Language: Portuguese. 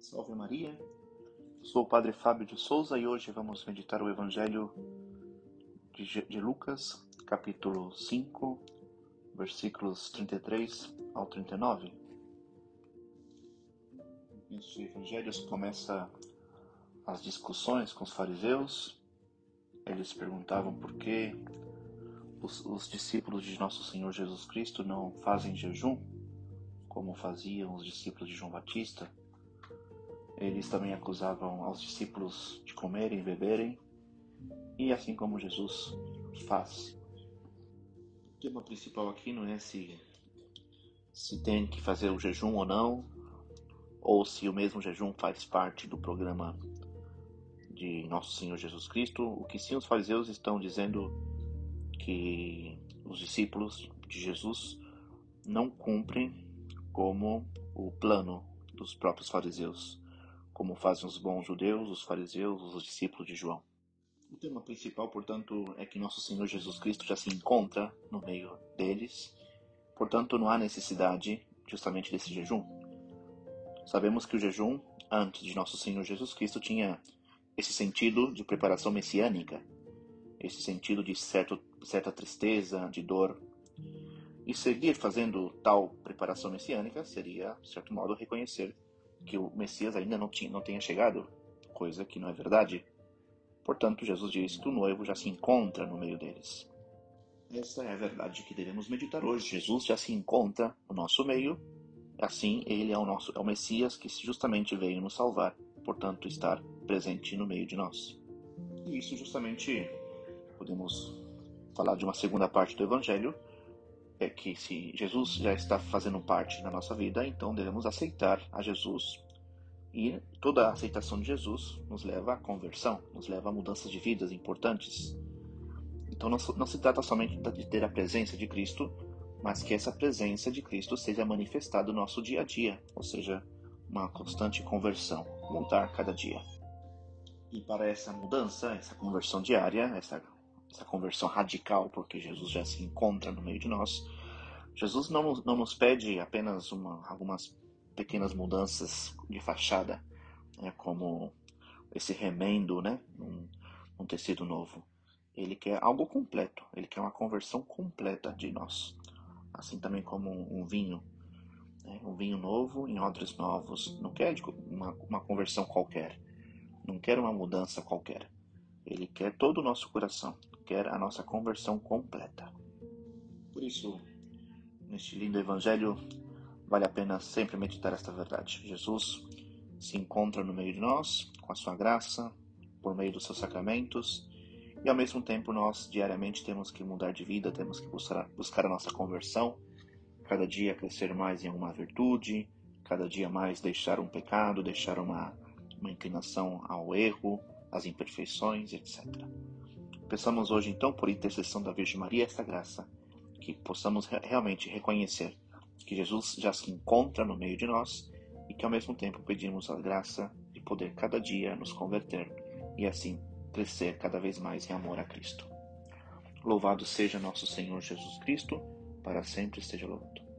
Salve Maria, sou o Padre Fábio de Souza e hoje vamos meditar o Evangelho de, Lucas, capítulo 5, versículos 33 ao 39. Neste Evangelho começa as discussões com os fariseus. Eles perguntavam por que os, os discípulos de Nosso Senhor Jesus Cristo não fazem jejum, como faziam os discípulos de João Batista. Eles também acusavam aos discípulos de comerem e beberem, e assim como Jesus faz. O tema principal aqui não é se, se tem que fazer o jejum ou não, ou se o mesmo jejum faz parte do programa de Nosso Senhor Jesus Cristo. O que sim os fariseus estão dizendo que os discípulos de Jesus não cumprem como o plano dos próprios fariseus como fazem os bons judeus, os fariseus, os discípulos de João. O tema principal, portanto, é que nosso Senhor Jesus Cristo já se encontra no meio deles, portanto, não há necessidade justamente desse jejum. Sabemos que o jejum, antes de nosso Senhor Jesus Cristo, tinha esse sentido de preparação messiânica, esse sentido de certo, certa tristeza, de dor. E seguir fazendo tal preparação messiânica seria, de certo modo, reconhecer que o Messias ainda não, tinha, não tenha chegado, coisa que não é verdade. Portanto, Jesus diz que o noivo já se encontra no meio deles. Essa é a verdade que devemos meditar hoje. Jesus já se encontra no nosso meio, assim ele é o nosso é o Messias que justamente veio nos salvar, portanto estar presente no meio de nós. E isso justamente podemos falar de uma segunda parte do evangelho, é que se Jesus já está fazendo parte da nossa vida, então devemos aceitar a Jesus. E toda a aceitação de Jesus nos leva à conversão, nos leva a mudanças de vidas importantes. Então não, não se trata somente de ter a presença de Cristo, mas que essa presença de Cristo seja manifestada no nosso dia a dia, ou seja, uma constante conversão, mudar cada dia. E para essa mudança, essa conversão diária, essa essa conversão radical, porque Jesus já se encontra no meio de nós. Jesus não, não nos pede apenas uma, algumas pequenas mudanças de fachada, né, como esse remendo, né, um, tecido novo. Ele quer algo completo, ele quer uma conversão completa de nós. Assim também como um, um vinho, né, um vinho novo em odres novos. Não quer uma, uma conversão qualquer, não quer uma mudança qualquer. Ele quer todo o nosso coração, quer a nossa conversão completa. Por isso, neste lindo evangelho, vale a pena sempre meditar esta verdade. Jesus se encontra no meio de nós, com a sua graça, por meio dos seus sacramentos, e ao mesmo tempo nós diariamente temos que mudar de vida, temos que buscar, buscar a nossa conversão, cada dia crescer mais em alguma virtude, cada dia mais deixar um pecado, deixar uma, uma inclinação ao erro, às imperfeições, etc. Peçamos hoje, então, por intercessão da Virgem Maria, esta graça, que possamos realmente reconhecer que Jesus já se encontra no meio de nós e que, ao mesmo tempo, pedimos a graça de poder cada dia nos converter e, assim, crescer cada vez mais em amor a Cristo. Louvado seja nosso Senhor Jesus Cristo, para sempre esteja louvado.